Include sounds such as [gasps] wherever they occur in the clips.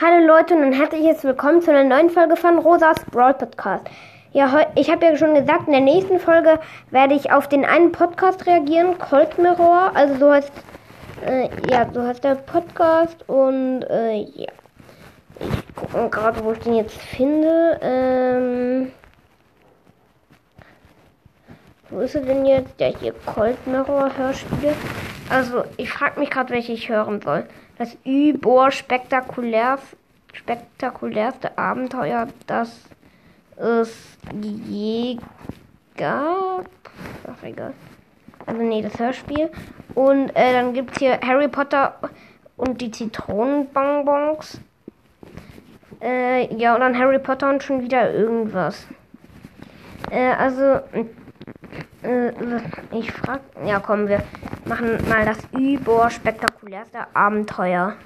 Hallo Leute und ein herzliches Willkommen zu einer neuen Folge von Rosas Brawl Podcast. Ja, ich habe ja schon gesagt, in der nächsten Folge werde ich auf den einen Podcast reagieren, Cold Mirror. Also so heißt, äh, ja, so heißt der Podcast und äh, ja. Ich gucke gerade, wo ich den jetzt finde. Ähm, wo ist er denn jetzt? Der hier Cold Mirror Hörspiele. Also, ich frage mich gerade, welche ich hören soll. Das über spektakulär, spektakulärste Abenteuer, das ist Jäger. Ach, egal. Also, nee, das Hörspiel. Und äh, dann gibt es hier Harry Potter und die Zitronenbonbons. Äh, ja, und dann Harry Potter und schon wieder irgendwas. Äh, also, ich frag, ja komm, wir machen mal das überspektakulärste Abenteuer.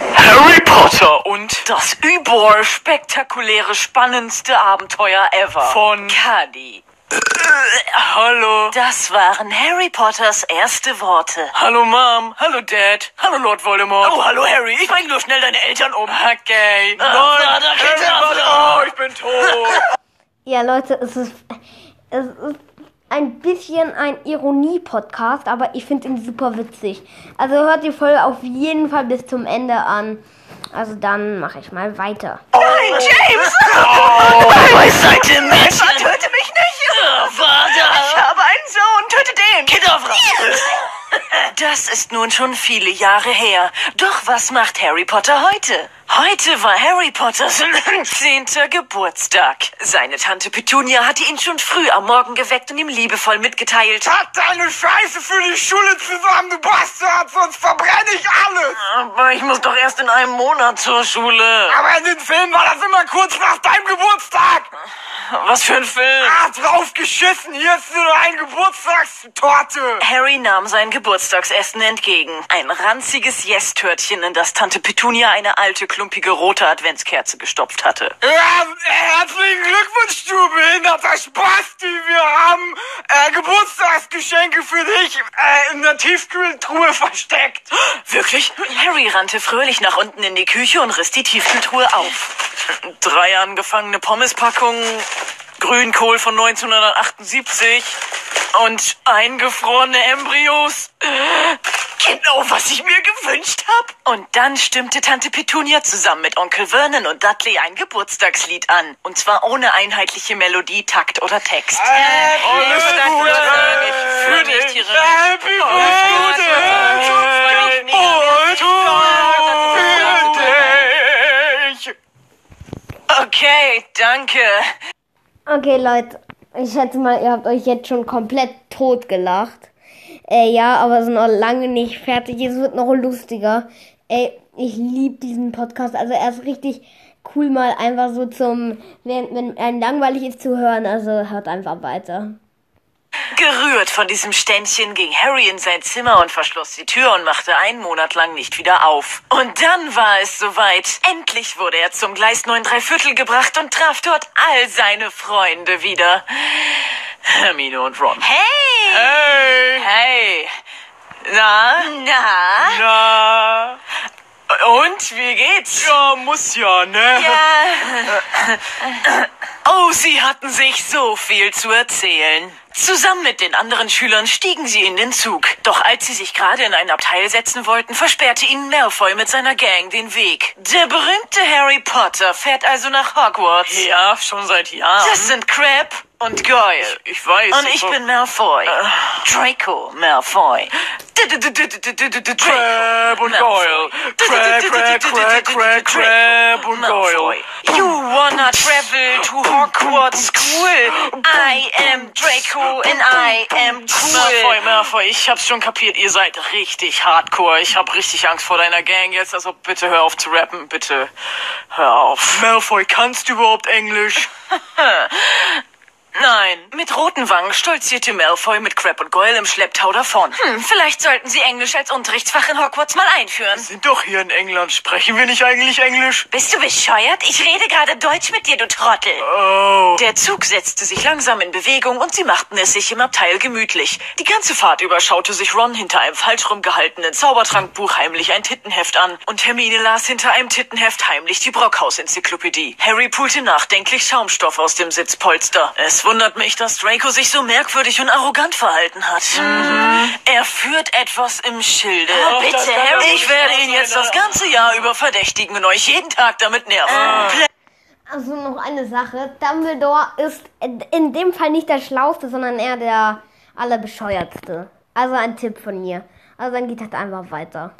Harry Potter und das überall spektakuläre, spannendste Abenteuer ever. Von Cuddy. Hallo. Das waren Harry Potters erste Worte. Hallo Mom. Hallo Dad. Hallo Lord Voldemort. Oh, hallo Harry. Ich bring nur schnell deine Eltern um. Okay. Nein. Harry Potter. Oh, ich bin tot. [laughs] Ja, Leute, es ist, es ist ein bisschen ein Ironie-Podcast, aber ich finde ihn super witzig. Also hört die Folge auf jeden Fall bis zum Ende an. Also dann mache ich mal weiter. Nein, James. Oh, Beiseite, Mädchen. Töte mich nicht. Vater. Ich habe einen Sohn. Töte den. Kidavra. Das ist nun schon viele Jahre her. Doch was macht Harry Potter heute? Heute war Harry Potters [laughs] 10. Geburtstag. Seine Tante Petunia hatte ihn schon früh am Morgen geweckt und ihm liebevoll mitgeteilt. Pack deine Scheiße für die Schule zusammen, du Bastard, sonst verbrenne ich alles. Aber ich muss doch erst in einem Monat zur Schule. Aber in den Filmen war das immer kurz nach deinem Geburtstag. Was für ein Film. Ah, drauf geschissen, hier ist nur eine Geburtstagstorte. Harry nahm sein Geburtstagsessen entgegen. Ein ranziges Yes-Törtchen, in das Tante Petunia eine alte, klumpige rote Adventskerze gestopft hatte. Ja, herzlichen Glückwunsch, du behinderter Spasti. Wir haben äh, Geburtstagsgeschenke für dich äh, in der Tiefkühltruhe versteckt. Wirklich? Harry rannte fröhlich nach unten in die Küche und riss die Tiefkühltruhe auf. Drei angefangene Pommespackungen, Grünkohl von 1978 und eingefrorene Embryos. Genau, was ich mir gewünscht habe. Und dann stimmte Tante Petunia zusammen mit Onkel Vernon und Dudley ein Geburtstagslied an. Und zwar ohne einheitliche Melodie, Takt oder Text. Happy Birthday und für dich. Okay, danke. Okay, Leute, ich schätze mal, ihr habt euch jetzt schon komplett tot gelacht. Äh, ja, aber ist noch lange nicht fertig. Es wird noch lustiger. Ey, ich liebe diesen Podcast. Also er ist richtig cool mal einfach so zum, wenn, wenn ein langweilig ist zu hören. Also hört einfach weiter. Gerührt von diesem Ständchen ging Harry in sein Zimmer und verschloss die Tür und machte einen Monat lang nicht wieder auf. Und dann war es soweit. Endlich wurde er zum Gleis 9 3 Viertel gebracht und traf dort all seine Freunde wieder. Hermine und Ron. Hey! Hey! Hey! Na? Na? Na? Und, wie geht's? Ja, muss ja, ne? Oh, sie hatten sich so viel zu erzählen. Zusammen mit den anderen Schülern stiegen sie in den Zug. Doch als sie sich gerade in ein Abteil setzen wollten, versperrte ihnen Malfoy mit seiner Gang den Weg. Der berühmte Harry Potter fährt also nach Hogwarts. Ja, schon seit Jahren. Das sind Crab und Goyle. Ich weiß. Und ich bin Malfoy. Draco Malfoy. Crab und Goyle. Crab, Crab, Crab, Crab, Crab und Goyle. You wanna travel to Hogwarts School? I am Draco and I am Malfoy, cool. Malfoy, ich hab's schon kapiert, ihr seid richtig hardcore. Ich hab richtig Angst vor deiner Gang jetzt, also bitte hör auf zu rappen, bitte hör auf. Malfoy, kannst du überhaupt Englisch? Nein, mit roten Wangen stolzierte Malfoy mit Crab und Goyle im Schlepptau davon. Hm, vielleicht sollten Sie Englisch als Unterrichtsfach in Hogwarts mal einführen. Sind doch hier in England. Sprechen wir nicht eigentlich Englisch? Bist du bescheuert? Ich rede gerade Deutsch mit dir, du Trottel. Oh. Der Zug setzte sich langsam in Bewegung und sie machten es sich im Abteil gemütlich. Die ganze Fahrt über schaute sich Ron hinter einem falsch rumgehaltenen Zaubertrankbuch heimlich ein Tittenheft an und Hermine las hinter einem Tittenheft heimlich die Brockhaus-Enzyklopädie. Harry pulte nachdenklich Schaumstoff aus dem Sitzpolster. Es wundert mich, dass Draco sich so merkwürdig und arrogant verhalten hat. Mhm. Er führt etwas im Schilde. Das Bitte, Harry. Ich werde ihn jetzt das ganze Jahr über verdächtigen und euch jeden Tag damit nerven. Plä- Also noch eine Sache. Dumbledore ist in dem Fall nicht der Schlauste, sondern eher der allerbescheuertste. Also ein Tipp von mir. Also dann geht halt einfach weiter.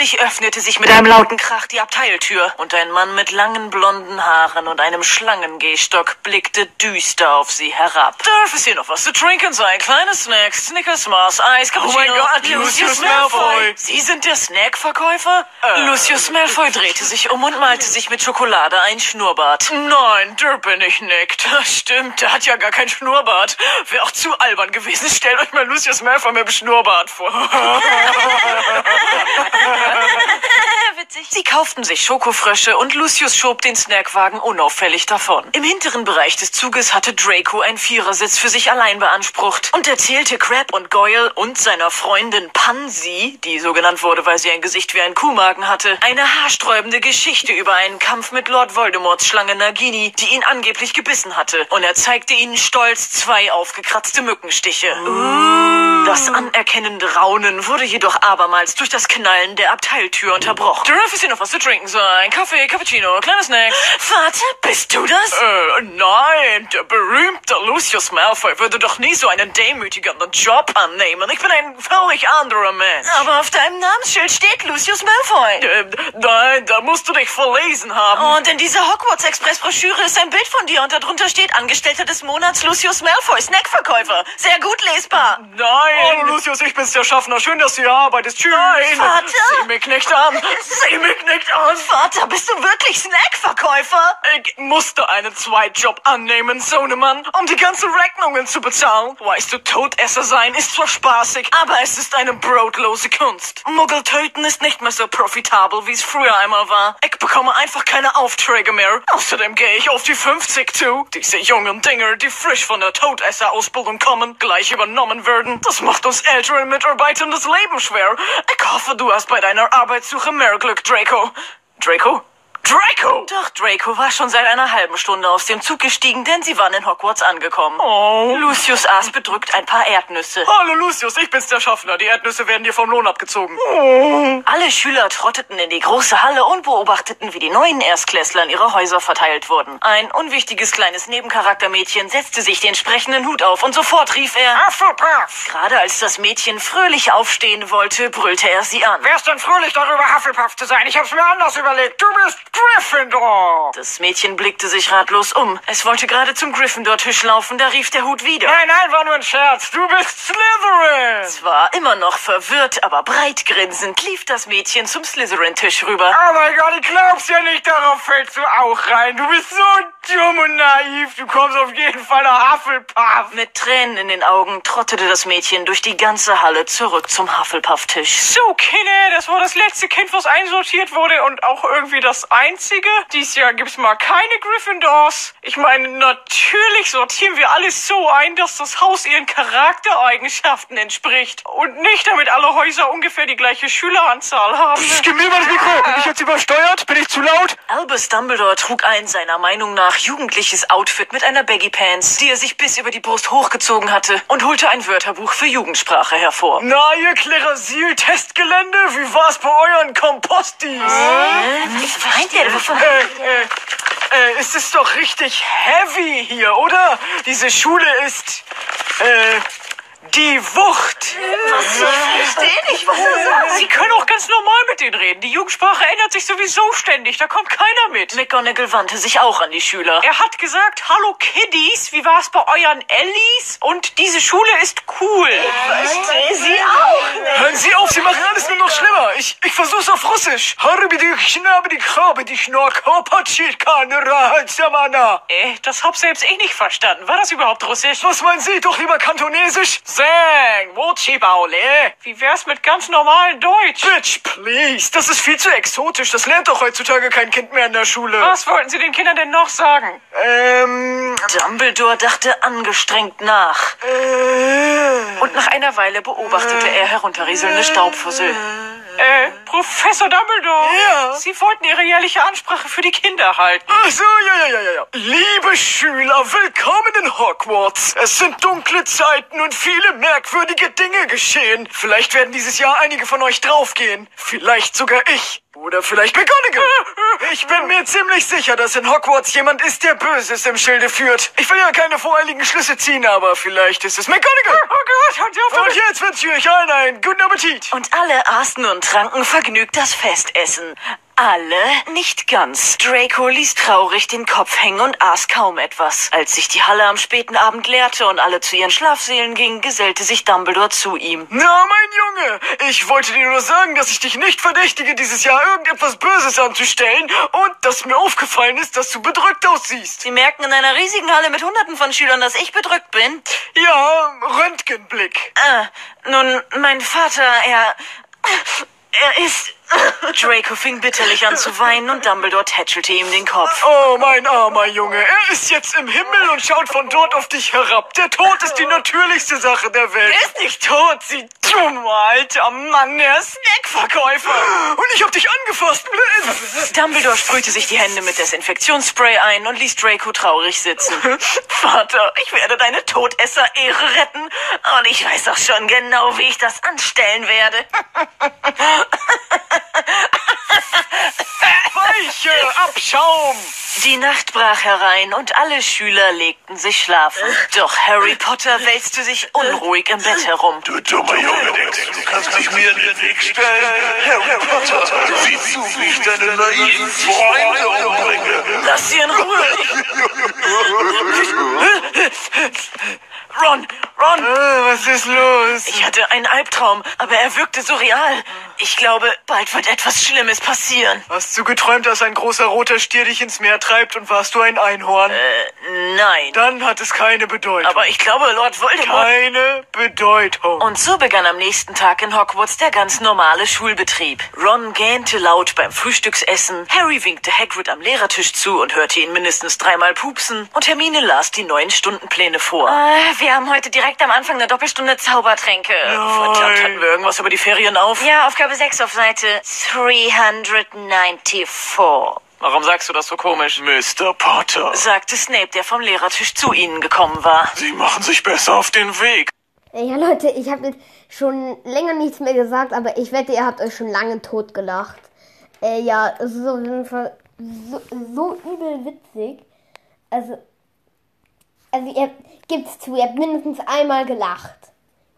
Plötzlich öffnete sich mit einem lauten Krach die Abteiltür und ein Mann mit langen blonden Haaren und einem Schlangengehstock blickte düster auf sie herab. Darf es hier noch was zu trinken sein? Kleine Snacks, Snickers, Mars, Eis, Cappuccino. Oh mein Gott, Lucius Malfoy. Sie sind der Snackverkäufer? Lucius Malfoy drehte sich um und malte sich mit Schokolade ein Schnurrbart. Nein, der bin ich nicht. Stimmt, der hat ja gar kein Schnurrbart. Wäre auch zu albern gewesen. Stellt euch mal Lucius Malfoy mit dem Schnurrbart vor. [laughs] [laughs] Witzig. Sie kauften sich Schokofrösche und Lucius schob den Snackwagen unauffällig davon. Im hinteren Bereich des Zuges hatte Draco einen Vierersitz für sich allein beansprucht und erzählte Crab und Goyle und seiner Freundin Pansy, die so genannt wurde, weil sie ein Gesicht wie ein Kuhmagen hatte, eine haarsträubende Geschichte über einen Kampf mit Lord Voldemorts Schlange Nagini, die ihn angeblich gebissen hatte. Und er zeigte ihnen stolz zwei aufgekratzte Mückenstiche. Das anerkennende Raunen wurde jedoch abermals durch das Knallen der Abteiltür unterbrochen. Darf es hier noch was zu trinken sein? Kaffee, Cappuccino, kleine Snacks. Vater, bist du das? Äh, nein, der berühmte Lucius Malfoy würde doch nie so einen demütigenden Job annehmen. Ich bin ein völlig anderer Mensch. Aber auf deinem Namensschild steht Lucius Malfoy. Äh, nein, da musst du dich verlesen haben. Und in dieser Hogwarts-Express-Broschüre ist ein Bild von dir und darunter steht Angestellter des Monats Lucius Malfoy, Snackverkäufer. Sehr gut lesbar. Nein. Oh, Lucius, ich bin's, der Schaffner. Schön, dass du hier arbeitest. Tschüss. Nein. Vater. Sieh mich nicht an. Sieh mich nicht an. Vater, bist du wirklich Snackverkäufer? Ich musste einen Zweitjob annehmen, Sohnemann, um die ganzen Rechnungen zu bezahlen. Weißt du, Todesser sein ist zwar spaßig, aber es ist eine brotlose Kunst. Muggel töten ist nicht mehr so profitabel, wie es früher einmal war. Ich bekomme einfach keine Aufträge mehr. Außerdem gehe ich auf die 50 zu. Diese jungen Dinger, die frisch von der Todesser-Ausbildung kommen, gleich übernommen werden. Das macht uns älteren Mitarbeitern das Leben schwer. Ich hoffe, du hast bei deiner Arbeitssuche mehr Glück, Draco. Draco? Draco! Doch, Draco war schon seit einer halben Stunde aus dem Zug gestiegen, denn sie waren in Hogwarts angekommen. Oh. Lucius aß bedrückt ein paar Erdnüsse. Hallo Lucius, ich bin's der Schaffner. Die Erdnüsse werden dir vom Lohn abgezogen. Alle Schüler trotteten in die große Halle und beobachteten, wie die neuen Erstklässler in ihre Häuser verteilt wurden. Ein unwichtiges kleines Nebencharaktermädchen setzte sich den sprechenden Hut auf und sofort rief er... Hufflepuff! Gerade als das Mädchen fröhlich aufstehen wollte, brüllte er sie an. Wer ist denn fröhlich darüber, Hufflepuff zu sein? Ich hab's mir anders überlegt. Du bist Gryffindor! Das Mädchen blickte sich ratlos um. Es wollte gerade zum Gryffindor-Tisch laufen, da rief der Hut wieder. Nein, nein, war nur ein Scherz. Du bist Slytherin! Zwar immer noch verwirrt, aber breit grinsend lief das Mädchen zum Slytherin-Tisch rüber. Oh mein Gott, ich glaub's ja nicht, darauf fällst du auch rein. Du bist so dumm und naiv. Du kommst auf jeden Fall nach Hufflepuff. Mit Tränen in den Augen trottete das Mädchen durch die ganze Halle zurück zum Hufflepuff-Tisch. So, Kinder, das war das letzte Kind, was einsortiert wurde und auch irgendwie das einzige. Dies Jahr gibt's mal keine Gryffindors. Ich meine, natürlich sortieren wir alles so ein, dass das Haus ihren Charaktereigenschaften entspricht. Und nicht, damit alle Häuser ungefähr die gleiche Schüleranzahl haben. Gib mir mal das Mikro. Bin ich jetzt übersteuert? Bin ich zu laut? Albus Dumbledore trug ein seiner Meinung nach jugendliches Outfit mit einer Baggy Pants, die er sich bis über die Brust hochgezogen hatte, und holte ein Wörterbuch für Jugendsprache hervor. Na, ihr Klerasil-Testgelände, wie war's bei euren Kompostis? Was meint ihr? Äh, äh, äh, es ist doch richtig heavy hier, oder? Diese Schule ist, äh, Die Wucht. Verstehe nicht, was du sagst. Sie können auch ganz normal mit denen reden. Die Jugendsprache ändert sich sowieso ständig. Da kommt keiner mit. McGonagall wandte sich auch an die Schüler. Er hat gesagt, hallo Kiddies, wie war's bei euren Ellis? Und diese Schule ist cool. Verstehe sie auch. Hören Sie auf, Sie machen alles nur noch schlimmer. Ich, ich versuch's auf Russisch. Was Äh, das hab selbst ich nicht verstanden. War das überhaupt Russisch? meinen Sie? Doch lieber Kantonesisch? Zeng, Wochibaule. Wie wär's mit ganz normalem Deutsch? Bitch, please. Das ist viel zu exotisch. Das lernt doch heutzutage kein Kind mehr in der Schule. Was wollten Sie den Kindern denn noch sagen? Ähm, Dumbledore dachte angestrengt nach. äh, Und nach einer Weile beobachtete er herunterrieselnde Staubfussel. Äh, Professor Dumbledore. Ja? Sie wollten Ihre jährliche Ansprache für die Kinder halten. Ach so, ja, ja, ja, ja, ja. Liebe Schüler, willkommen in Hogwarts. Es sind dunkle Zeiten und viele merkwürdige Dinge geschehen. Vielleicht werden dieses Jahr einige von euch draufgehen. Vielleicht sogar ich. Oder vielleicht McGonagall. Ich bin mir ziemlich sicher, dass in Hogwarts jemand ist, der Böses im Schilde führt. Ich will ja keine voreiligen Schlüsse ziehen, aber vielleicht ist es McGonagall. Oh Gott, hat der Und jetzt wünsche ich euch allen einen guten Appetit. Und alle aßen und tranken vergnügt das Festessen. Alle nicht ganz. Draco ließ traurig den Kopf hängen und aß kaum etwas. Als sich die Halle am späten Abend leerte und alle zu ihren Schlafsälen gingen, gesellte sich Dumbledore zu ihm. Na, mein Junge, ich wollte dir nur sagen, dass ich dich nicht verdächtige, dieses Jahr irgendetwas Böses anzustellen und dass mir aufgefallen ist, dass du bedrückt aussiehst. Sie merken in einer riesigen Halle mit Hunderten von Schülern, dass ich bedrückt bin. Ja, Röntgenblick. Ah, nun, mein Vater, er... Er ist... Draco fing bitterlich an zu weinen und Dumbledore tätschelte ihm den Kopf. Oh, mein armer Junge, er ist jetzt im Himmel und schaut von dort auf dich herab. Der Tod ist die natürlichste Sache der Welt. ist nicht tot, Sie dummer alter Mann, der Snackverkäufer. Und ich hab dich angefasst. Dumbledore sprühte sich die Hände mit Desinfektionsspray ein und ließ Draco traurig sitzen. [laughs] Vater, ich werde deine Todesser-Ehre retten und ich weiß auch schon genau, wie ich das anstellen werde. [laughs] Weiche, Abschaum. Die Nacht brach herein und alle Schüler legten sich schlafen. Doch Harry Potter wälzte sich unruhig im Bett herum. Du dummer Junge, denkst du, du kannst dich mir in den Weg stellen? Harry Potter, sieh zu, wie ich deine naiven Freunde umbringe. Lass sie in Ruhe. [laughs] Ron, Ron, Äh, was ist los? ich hatte einen Albtraum, aber er wirkte so real. Ich glaube, bald wird etwas Schlimmes passieren. Hast du geträumt, dass ein großer roter Stier dich ins Meer treibt und warst du ein Einhorn? Nein. Dann hat es keine Bedeutung. Aber ich glaube, Lord Voldemort... keine Bedeutung. Und so begann am nächsten Tag in Hogwarts der ganz normale Schulbetrieb. Ron gähnte laut beim Frühstücksessen, Harry winkte Hagrid am Lehrertisch zu und hörte ihn mindestens dreimal pupsen und Hermine las die neuen Stundenpläne vor. Äh, wir haben heute direkt am Anfang eine Doppelstunde Zaubertränke. Verdammt, hatten wir irgendwas über die Ferien auf? Ja, Aufgabe 6 auf Seite 394. Warum sagst du das so komisch? Mr. Potter, sagte Snape, der vom Lehrertisch zu ihnen gekommen war. Sie machen sich besser auf den Weg. Ja, Leute, ich habe jetzt schon länger nichts mehr gesagt, aber ich wette, ihr habt euch schon lange totgelacht. Äh, ja, es ist auf jeden Fall so, so übel witzig. Also, also ihr gibt's zu, ihr habt mindestens einmal gelacht.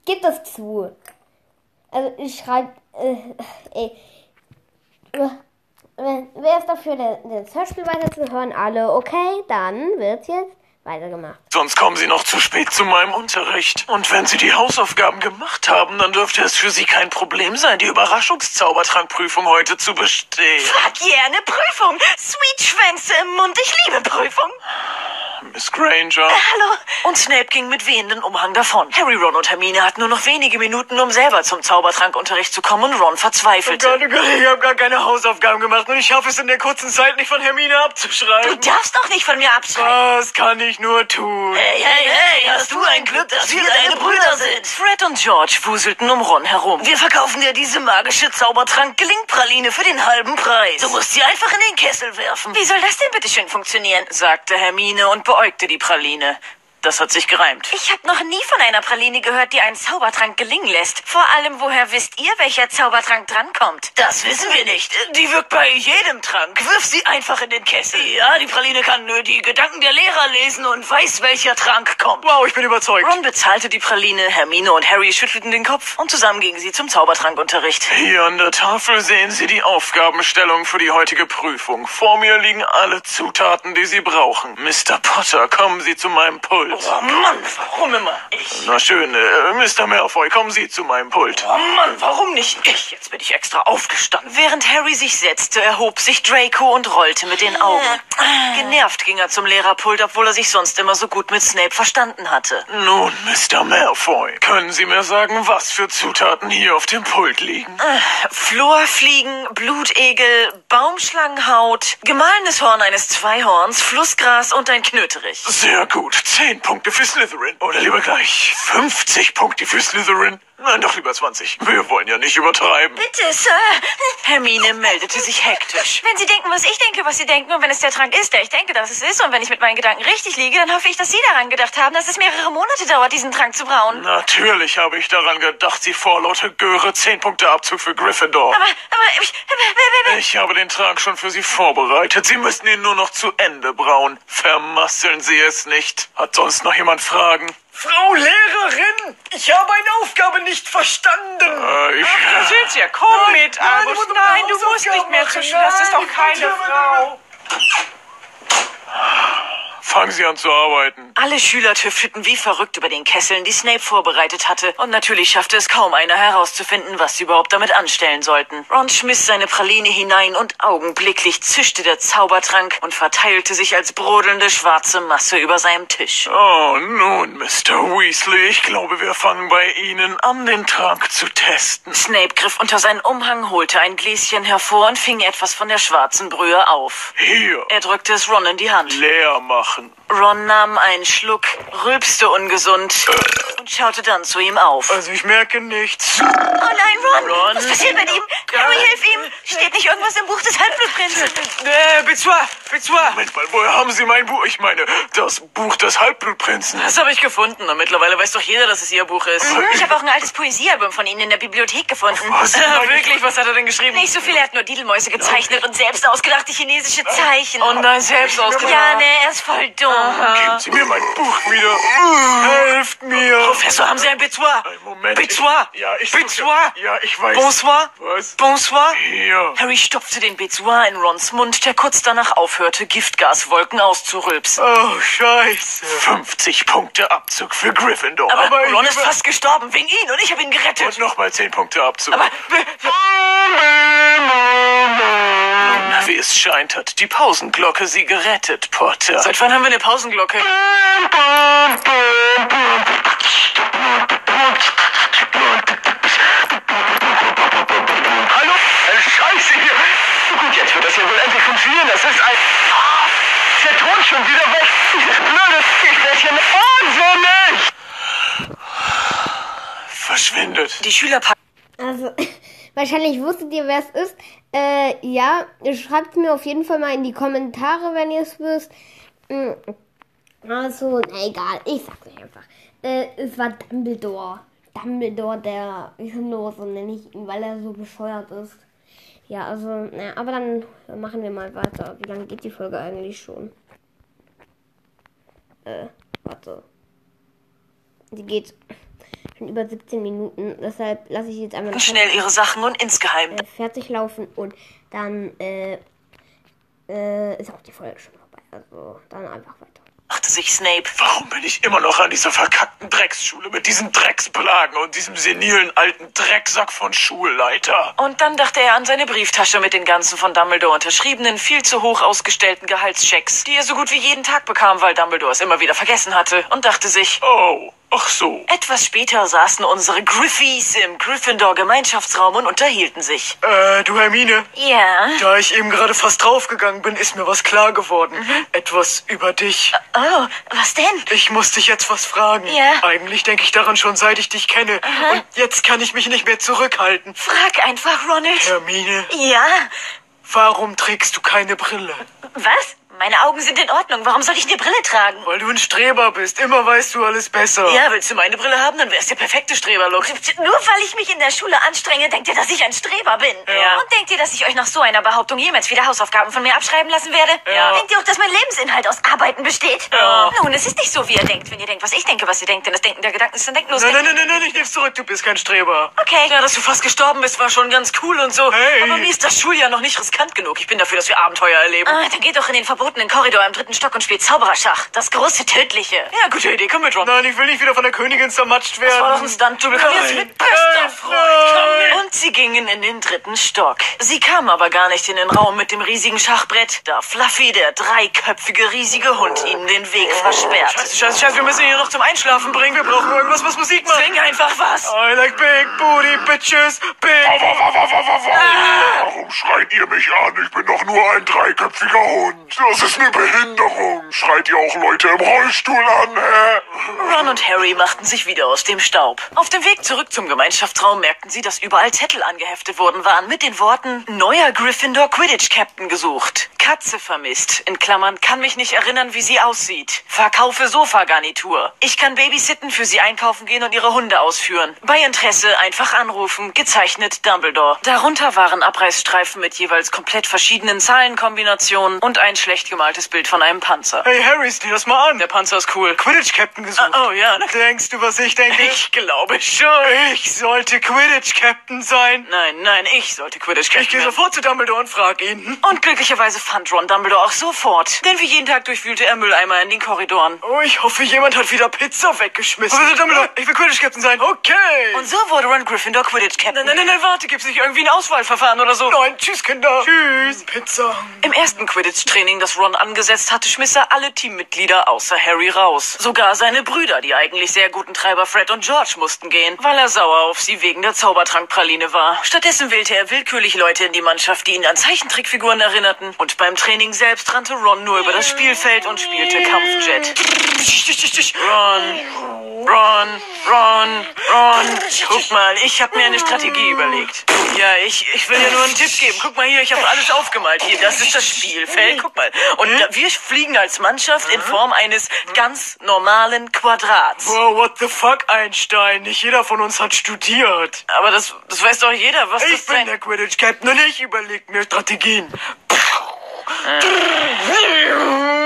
Gebt das zu. Also, ich schreibe, äh, [laughs] ey, äh, wer ist dafür, das Hörspiel weiterzuhören? Alle, okay, dann wird's jetzt weitergemacht. Sonst kommen Sie noch zu spät zu meinem Unterricht. Und wenn Sie die Hausaufgaben gemacht haben, dann dürfte es für Sie kein Problem sein, die Überraschungszaubertrankprüfung heute zu bestehen. Fuck yeah, eine Prüfung. Sweet Schwänze im Mund, ich liebe Prüfung. Miss Granger. Hallo. Und Snape ging mit wehenden Umhang davon. Harry, Ron und Hermine hatten nur noch wenige Minuten, um selber zum Zaubertrankunterricht zu kommen und Ron verzweifelte. Gott, oh Gott, ich habe gar keine Hausaufgaben gemacht und ich schaffe es in der kurzen Zeit nicht von Hermine Du abzuschreiben. darfst doch nicht von mir abschreiben. Was kann ich nur tun? Hey, hey, hey, hast du ein Glück, dass wir deine Brüder sind? Fred und George wuselten um Ron herum. Wir verkaufen dir diese magische Zaubertrank-Gelingpraline für den halben Preis. Du musst sie einfach in den Kessel werfen. Wie soll das denn bitte schön funktionieren? sagte Hermine und beäugte die Praline. Das hat sich gereimt. Ich habe noch nie von einer Praline gehört, die einen Zaubertrank gelingen lässt. Vor allem, woher wisst ihr, welcher Zaubertrank drankommt? Das wissen wir nicht. Die wirkt bei jedem Trank. Wirf sie einfach in den Kessel. Ja, die Praline kann nur die Gedanken der Lehrer lesen und weiß, welcher Trank kommt. Wow, ich bin überzeugt. Ron bezahlte die Praline, Hermine und Harry schüttelten den Kopf und zusammen gingen sie zum Zaubertrankunterricht. Hier an der Tafel sehen Sie die Aufgabenstellung für die heutige Prüfung. Vor mir liegen alle Zutaten, die Sie brauchen. Mr. Potter, kommen Sie zu meinem Pult. Oh Mann, warum immer ich? Na schön, äh, Mr. Malfoy, kommen Sie zu meinem Pult. Oh Mann, warum nicht ich? Jetzt bin ich extra aufgestanden. Während Harry sich setzte, erhob sich Draco und rollte mit den Augen. Genervt ging er zum Lehrerpult, obwohl er sich sonst immer so gut mit Snape verstanden hatte. Nun, Mr. Malfoy, können Sie mir sagen, was für Zutaten hier auf dem Pult liegen? Florfliegen, Blutegel, Baumschlangenhaut, gemahlenes Horn eines Zweihorns, Flussgras und ein Knöterich. Sehr gut. Zehn Punkte für Slytherin. Oder lieber gleich 50 Punkte für Slytherin. Nein, doch lieber 20. Wir wollen ja nicht übertreiben. Bitte, Sir. Hermine meldete sich hektisch. Wenn Sie denken, was ich denke, was Sie denken, und wenn es der Trank ist, der ich denke, dass es ist, und wenn ich mit meinen Gedanken richtig liege, dann hoffe ich, dass Sie daran gedacht haben, dass es mehrere Monate dauert, diesen Trank zu brauen. Natürlich habe ich daran gedacht, Sie vorlaute Göre 10 Punkte Abzug für Gryffindor. Aber, aber, ich, Ich habe den Trank schon für Sie vorbereitet. Sie müssen ihn nur noch zu Ende brauen. Vermasseln Sie es nicht. Hat sonst noch jemand Fragen? Frau Lehrerin, ich habe eine Aufgabe nicht verstanden. Äh, ich... Da sind ja. Komm Nein, mit, Albus. du musst Nein, du musst nicht mehr zu. Das ist doch keine Frau. Fangen Sie an zu arbeiten. Alle Schüler tüfteten wie verrückt über den Kesseln, die Snape vorbereitet hatte. Und natürlich schaffte es kaum einer herauszufinden, was sie überhaupt damit anstellen sollten. Ron schmiss seine Praline hinein und augenblicklich zischte der Zaubertrank und verteilte sich als brodelnde schwarze Masse über seinem Tisch. Oh, nun, Mr. Weasley, ich glaube, wir fangen bei Ihnen an, den Trank zu testen. Snape griff unter seinen Umhang, holte ein Gläschen hervor und fing etwas von der schwarzen Brühe auf. Hier, Er drückte es Ron in die Hand. leer machen. Wochen Ron nahm einen Schluck, rülpste ungesund und schaute dann zu ihm auf. Also ich merke nichts. oh nein, Ron, Ron. was passiert mit ihm? Harry, hilf ihm. Steht nicht irgendwas im Buch des Halbblutprinzen? Äh, Bezwa, Bezwa. Moment mal, woher haben Sie mein Buch? Ich meine, das Buch des Halbblutprinzen. Das habe ich gefunden und mittlerweile weiß doch jeder, dass es ihr Buch ist. Ich habe auch ein altes Poesiealbum von Ihnen in der Bibliothek gefunden. Was? [laughs] Wirklich, was hat er denn geschrieben? Nicht so viel, er hat nur Didelmäuse gezeichnet und selbst ausgedachte chinesische Zeichen. Und nein, selbst ausgedacht. ja, ne, er ist voll dumm. Geben Sie mir mein Buch wieder. Helft mir. Professor, haben Sie ein Bezwa? Ein Moment. Ich, ja, ich Bezwa? Ja, ich weiß. Bonsoir? Was? Bonsoir? Hier. Harry stopfte den Bezwa in Rons Mund, der kurz danach aufhörte, Giftgaswolken auszurülpsen. Oh, scheiße. 50 Punkte Abzug für Gryffindor. Aber, aber Ron ist fast gestorben wegen ihn und ich habe ihn gerettet. Und nochmal 10 Punkte Abzug. Aber [laughs] Wie es scheint, hat die Pausenglocke Sie gerettet, Potter. seit wann haben wir eine Pausenglocke? Hallo? Äh, Scheiße hier. Gut, jetzt wird das ja wohl endlich funktionieren. Das ist ein... Ah, ist der Ton schon wieder weg? Dieses blöde... Ich werde hier wahnsinnig. Verschwindet. Die Schüler packten Also, [laughs] wahrscheinlich wusstet ihr, wer es ist. Äh, ja, schreibt mir auf jeden Fall mal in die Kommentare, wenn ihr es wisst. Mm, Also, na egal, ich sag's euch einfach. Äh, es war Dumbledore. Dumbledore, der Hirnlose, nenne ich ihn, weil er so bescheuert ist. Ja, also, na, aber dann machen wir mal weiter. Wie lange geht die Folge eigentlich schon? Äh, warte. Die geht schon über 17 Minuten. Deshalb lasse ich jetzt einmal schnell ihre Sachen und insgeheim äh, fertig laufen und dann äh, äh, ist auch die Folge schon. Also dann einfach weiter. dachte sich Snape. Warum bin ich immer noch an dieser verkackten Drecksschule mit diesen Drecksplagen und diesem senilen alten Drecksack von Schulleiter? Und dann dachte er an seine Brieftasche mit den ganzen von Dumbledore unterschriebenen, viel zu hoch ausgestellten Gehaltschecks, die er so gut wie jeden Tag bekam, weil Dumbledore es immer wieder vergessen hatte, und dachte sich, Oh, ach so. etwas später saßen unsere Griffys im Gryffindor-Gemeinschaftsraum und unterhielten sich. Äh, du Hermine, Ja. da ich eben gerade fast draufgegangen bin, ist mir was klar geworden. Etwas über dich. Oh, was denn? Ich muss dich jetzt was fragen. Ja. Eigentlich denke ich daran schon, seit ich dich kenne. Und jetzt kann ich mich nicht mehr zurückhalten. Frag einfach, Ronald. Hermine, Ja. warum trägst du keine Brille? Was? Meine Augen sind in Ordnung. Warum soll ich eine Brille tragen? Weil du ein Streber bist. Immer weißt du alles besser. Ja, willst du meine Brille haben, dann wär's der perfekte Streberlook. Nur weil ich mich in der Schule anstrenge, denkt ihr, dass ich ein Streber bin? Ja. Und denkt ihr, dass ich euch nach so einer Behauptung jemals wieder Hausaufgaben von mir abschreiben lassen werde? Ja. Denkt ihr auch, dass mein Lebensinhalt aus Arbeiten besteht? Ja. Nun, es ist nicht so, wie ihr denkt. Wenn ihr denkt, was ich denke, was ihr denkt, denn das Denken der Gedanken ist dann denklos. Nein, nein, nein, nein, nein, ich nehm's zurück. Du bist kein Streber. Okay. Ja, dass du fast gestorben bist, war schon ganz cool und so. Hey. Aber mir ist das Schuljahr noch nicht riskant genug. Ich bin dafür, dass wir Abenteuer erleben. Ah, dann geht doch in den verbotenen Korridor im dritten Stock und spielt Zaubererschach. Das große Tödliche. Ja, gute Idee. Komm mit, Ron. Nein, ich will nicht wieder von der Königin zermatscht werden. Das war doch ein Stunt. Du komm jetzt mit, bester Nein, Freund. nein. Und sie gingen in den dritten Stock. Sie kamen aber gar nicht in den Raum mit dem riesigen Schachbrett, da Fluffy, der dreiköpfige riesige Hund, ihnen den Weg versperrt. Scheiße, scheiße, scheiße, wir müssen ihn hier noch zum Einschlafen bringen. Wir brauchen irgendwas, was Musik macht. Sing einfach was. I like big booty bitches, big... Warum schreit ihr mich an? Ich bin doch nur ein dreiköpfiger Hund. Das ist eine Behinderung. Schreit ihr auch Leute im Rollstuhl an, hä? Ron und Harry machten sich wieder aus dem Staub. Auf dem Weg zurück zum Gemeinschaftsraum merkten sie, dass überall Zettel angeheftet worden waren mit den Worten Neuer Gryffindor Quidditch Captain gesucht. Katze vermisst. In Klammern kann mich nicht erinnern, wie sie aussieht. Verkaufe Sofagarnitur. Ich kann babysitten, für sie einkaufen gehen und ihre Hunde ausführen. Bei Interesse einfach anrufen. Gezeichnet Dumbledore. Darunter waren Abreißstreifen mit jeweils komplett verschiedenen Zahlenkombinationen und ein schlecht gemaltes Bild von einem Panzer. Hey Harry, sieh das mal an. Der Panzer ist cool. Quidditch-Captain gesucht. Oh ja, na Denkst du, was ich denke? Ich glaube schon. Ich sollte Quidditch-Captain sein. Nein, nein, ich sollte Quidditch Ich gehe sofort zu Dumbledore und frage ihn. Und glücklicherweise fand Ron Dumbledore auch sofort. Denn wie jeden Tag durchwühlte er Mülleimer in den Korridoren. Oh, ich hoffe, jemand hat wieder Pizza weggeschmissen. Professor Dumbledore, ich will Quidditch-Captain sein. Okay. Und so wurde Ron Gryffindor Quidditch Captain. nein, nein, nein, warte, gibt's nicht irgendwie ein Auswahlverfahren oder so? Nein, tschüss, Kinder. Tschüss. Pizza. Im ersten Quidditch-Training, das Ron angesetzt hatte, schmiss er alle Teammitglieder außer Harry raus. Sogar seine Brüder, die eigentlich sehr guten Treiber Fred und George, mussten gehen, weil er sauer auf sie wegen der Zaubertrankpraline war. Stattdessen wählte er willkürlich Leute in die Mannschaft, die ihn an Zeichentrickfiguren erinnerten. Und beim Training selbst rannte Ron nur über das Spielfeld und spielte Kampfjet. Ron, Ron, Ron, Ron. Guck mal, ich habe mir eine Strategie überlegt. Ja, ich, ich will dir nur einen Tipp geben. Guck mal hier, ich habe alles aufgemalt. Hier, das ist das Spielfeld. Guck mal. Und da, wir fliegen als Mannschaft in Form eines ganz normalen Quadrats. Wow, what the fuck, Einstein? Nicht jeder von uns hat studiert. Aber das, das weiß doch jeder, was Ich das bin sein... der Quidditch-Captain und ich überleg mir Strategien.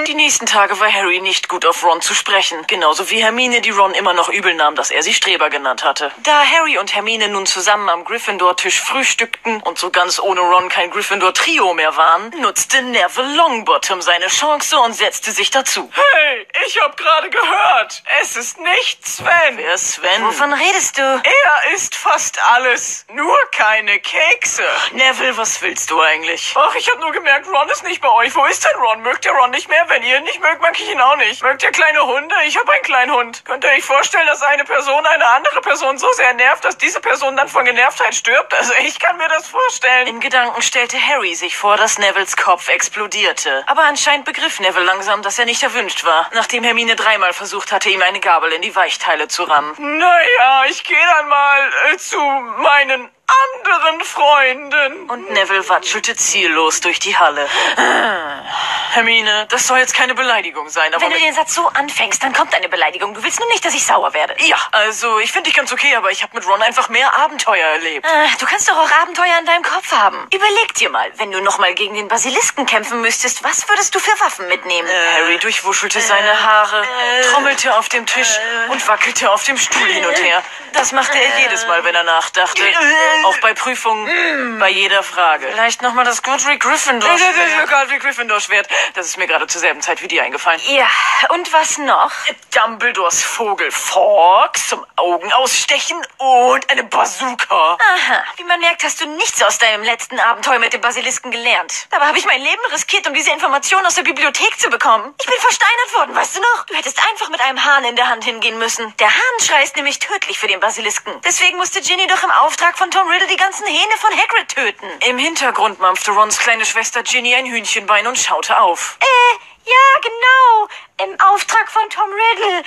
Die nächsten Tage war Harry nicht gut auf Ron zu sprechen. Genauso wie Hermine, die Ron immer noch übel nahm, dass er sie Streber genannt hatte. Da Harry und Hermine nun zusammen am Gryffindor-Tisch frühstückten und so ganz ohne Ron kein Gryffindor-Trio mehr waren, nutzte Neville Longbottom seine Chance und setzte sich dazu. Hey, ich hab gerade gehört. Es ist nicht Sven. Wer ist Sven? Wovon redest du? Er ist fast alles, nur keine Kekse. Neville, was willst du eigentlich? Ach, ich hab nur gemerkt, Ron ist nicht bei euch. Wo ist denn Ron? Mögt ihr Ron nicht mehr? Wenn ihr ihn nicht mögt, mag ich ihn auch nicht. Mögt ihr kleine Hunde? Ich hab einen kleinen Hund. Könnt ihr euch vorstellen, dass eine Person eine andere Person so sehr nervt, dass diese Person dann von Genervtheit stirbt? Also ich kann mir das vorstellen. In Gedanken stellte Harry sich vor, dass Nevilles Kopf explodierte. Aber anscheinend begriff Neville langsam, dass er nicht erwünscht war, nachdem Hermine dreimal versucht hatte, ihm eine Gabel in die Weichteile zu rammen. Naja, ich gehe dann mal äh, zu meinen anderen Freunden. Und Neville watschelte ziellos durch die Halle. Ah, Hermine, das soll jetzt keine Beleidigung sein, aber... Wenn du den Satz so anfängst, dann kommt eine Beleidigung. Du willst nur nicht, dass ich sauer werde. ja, also ich finde dich ganz okay, aber ich habe mit Ron einfach mehr Abenteuer erlebt. Äh, Du kannst doch auch Abenteuer in deinem Kopf haben. Überleg dir mal, wenn du nochmal gegen den Basilisken kämpfen müsstest, was würdest du für Waffen mitnehmen? Äh, Harry durchwuschelte seine Haare, trommelte auf dem Tisch und wackelte auf dem Stuhl hin und her. Das machte er jedes Mal, wenn er nachdachte. Auch bei Prüfungen, bei jeder Frage. Vielleicht nochmal das Godric Gryffindor Schwert. [laughs] Godric Gryffindor Schwert. Das ist mir gerade zur selben Zeit wie dir eingefallen. Ja, und was noch? Dumbledores Vogel Fawkes zum Augen ausstechen und eine Bazooka. Aha, wie man merkt, hast du nichts aus deinem letzten Abenteuer mit dem Basilisken gelernt. Dabei habe ich mein Leben riskiert, um diese Information aus der Bibliothek zu bekommen. Ich bin versteinert worden, weißt du noch? Du hättest einfach mit einem Hahn in der Hand hingehen müssen. Der Hahnschrei ist nämlich tödlich für den Basilisken. Deswegen musste Ginny doch im Auftrag von Tom Riddle die ganzen Hähne von Hagrid töten. Im Hintergrund mampfte Rons kleine Schwester Ginny ein Hühnchenbein und schaute auf. Äh, ja, genau. Im Auftrag von Tom Riddle.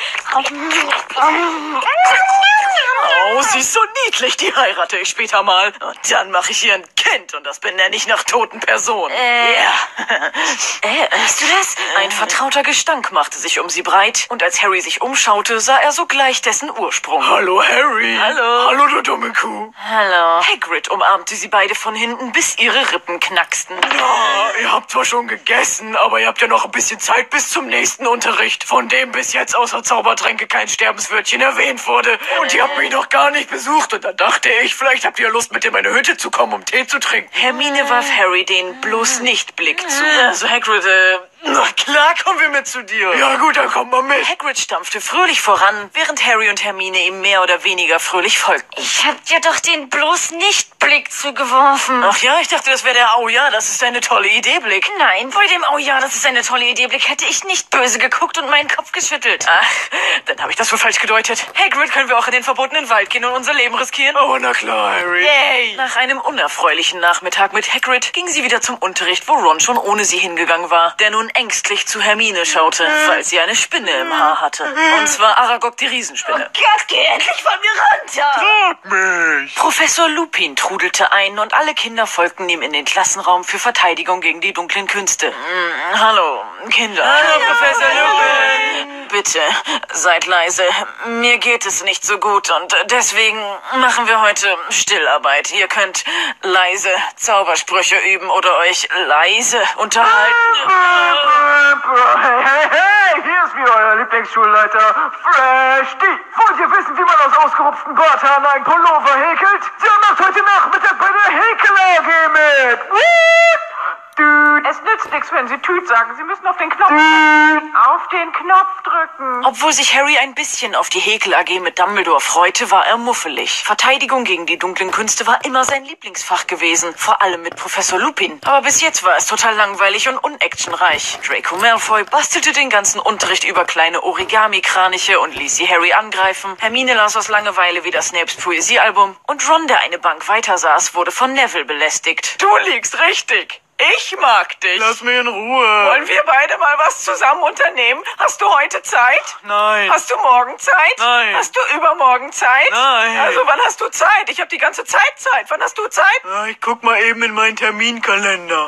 Oh, sie ist so niedlich, die heirate ich später mal. Und dann mache ich ihr ein Kind und das benenne ich nach toten Personen. Äh. Ja. Äh, hörst du das? Ein vertrauter Gestank machte sich um sie breit, und als Harry sich umschaute, sah er sogleich dessen Ursprung. Hallo, Harry. Hallo. Hallo, du dumme Kuh. Hallo. Hagrid umarmte sie beide von hinten, bis ihre Rippen knacksten. Ja, ihr habt zwar schon gegessen, aber ihr habt ja noch ein bisschen Zeit bis zum nächsten Unterricht, von dem bis jetzt außer Zaubertränke kein Sterbenswörtchen erwähnt wurde. Und ihr habt mich noch gar nicht besucht. Und da dachte ich, vielleicht habt ihr Lust, mit in meine Hütte zu kommen, um Tee zu trinken. Hermine warf Harry den bloß nicht Blick zu. Also Hagrid, äh, Na klar, kommen wir mit zu dir. Ja gut, dann kommt mal mit. Hagrid stampfte fröhlich voran, während Harry und Hermine ihm mehr oder weniger fröhlich folgten. Ich hab dir doch den bloß nicht Blick zugeworfen. Ach ja, ich dachte, das wäre der Oh ja, das ist eine tolle Idee Blick. Nein, bei dem Oh ja, das ist eine tolle Idee Blick hätte ich nicht böse geguckt und meinen Kopf geschüttelt. Ach, dann habe ich das wohl falsch gedeutet. Hagrid, können wir auch in den verbotenen Wald gehen und unser Leben riskieren? Oh, na klar, Harry. Yay! Nach einem unerfreulichen Nachmittag mit Hagrid ging sie wieder zum Unterricht, wo Ron schon ohne sie hingegangen war, der nun ängstlich zu Hermine schaute, weil sie eine Spinne im Haar hatte. Und zwar Aragog die Riesenspinne. Gott, geh endlich von mir runter! Frag mich. Professor Lupin trudelte ein und alle Kinder folgten ihm in den Klassenraum für Verteidigung gegen die dunklen Künste. Mm, hallo, Kinder. Hallo, Professor Lupin. Bitte, seid leise. Mir geht es nicht so gut und deswegen machen wir heute Stillarbeit. Ihr könnt leise Zaubersprüche üben oder euch leise unterhalten. Hey, hey, hey, hier ist wie euer Lieblingsschulleiter, Freshty. Wollt ihr wissen, wie man aus ausgerupften Barthaaren einen Pullover häkelt? Sie macht heute Nachmittag bei der Häkel-AG mit. Wupp. Es nützt nichts, wenn Sie Tüt sagen. Sie müssen auf den Knopf drücken. Auf den Knopf drücken. Obwohl sich Harry ein bisschen auf die Häkel AG mit Dumbledore freute, war er muffelig. Verteidigung gegen die dunklen Künste war immer sein Lieblingsfach gewesen, vor allem mit Professor Lupin. Aber bis jetzt war es total langweilig und unactionreich. Draco Malfoy bastelte den ganzen Unterricht über kleine Origami-Kraniche und ließ sie Harry angreifen. Hermine las aus Langeweile wieder Snapes Poesiealbum. Und Ron, der eine Bank weiter saß, wurde von Neville belästigt. Du liegst richtig. Ich mag dich. Lass mich in Ruhe. Wollen wir beide mal was zusammen unternehmen? Hast du heute Zeit? Nein. Hast du morgen Zeit? Nein. Hast du übermorgen Zeit? Nein. Also wann hast du Zeit? Ich habe die ganze Zeit Zeit. Wann hast du Zeit? Ich guck mal eben in meinen Terminkalender.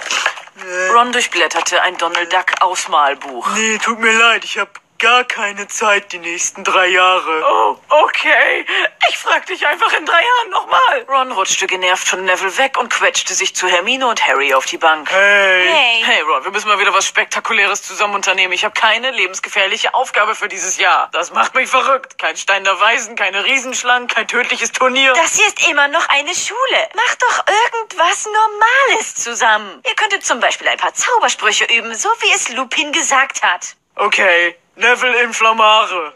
Ron durchblätterte ein Donald Duck Ausmalbuch. Nee, tut mir leid, ich hab gar keine Zeit die nächsten drei Jahre. Oh, okay. Ich frag dich einfach in drei Jahren nochmal. Ron rutschte genervt von Neville weg und quetschte sich zu Hermine und Harry auf die Bank. Hey. Hey. Hey Ron, wir müssen mal wieder was Spektakuläres zusammen unternehmen. Ich habe keine lebensgefährliche Aufgabe für dieses Jahr. Das macht mich verrückt. Kein Stein der Weisen, keine Riesenschlangen, kein tödliches Turnier. Das hier ist immer noch eine Schule. Macht doch irgendwas Normales zusammen. Ihr könntet zum Beispiel ein paar Zaubersprüche üben, so wie es Lupin gesagt hat. Okay, Neville Inflammare.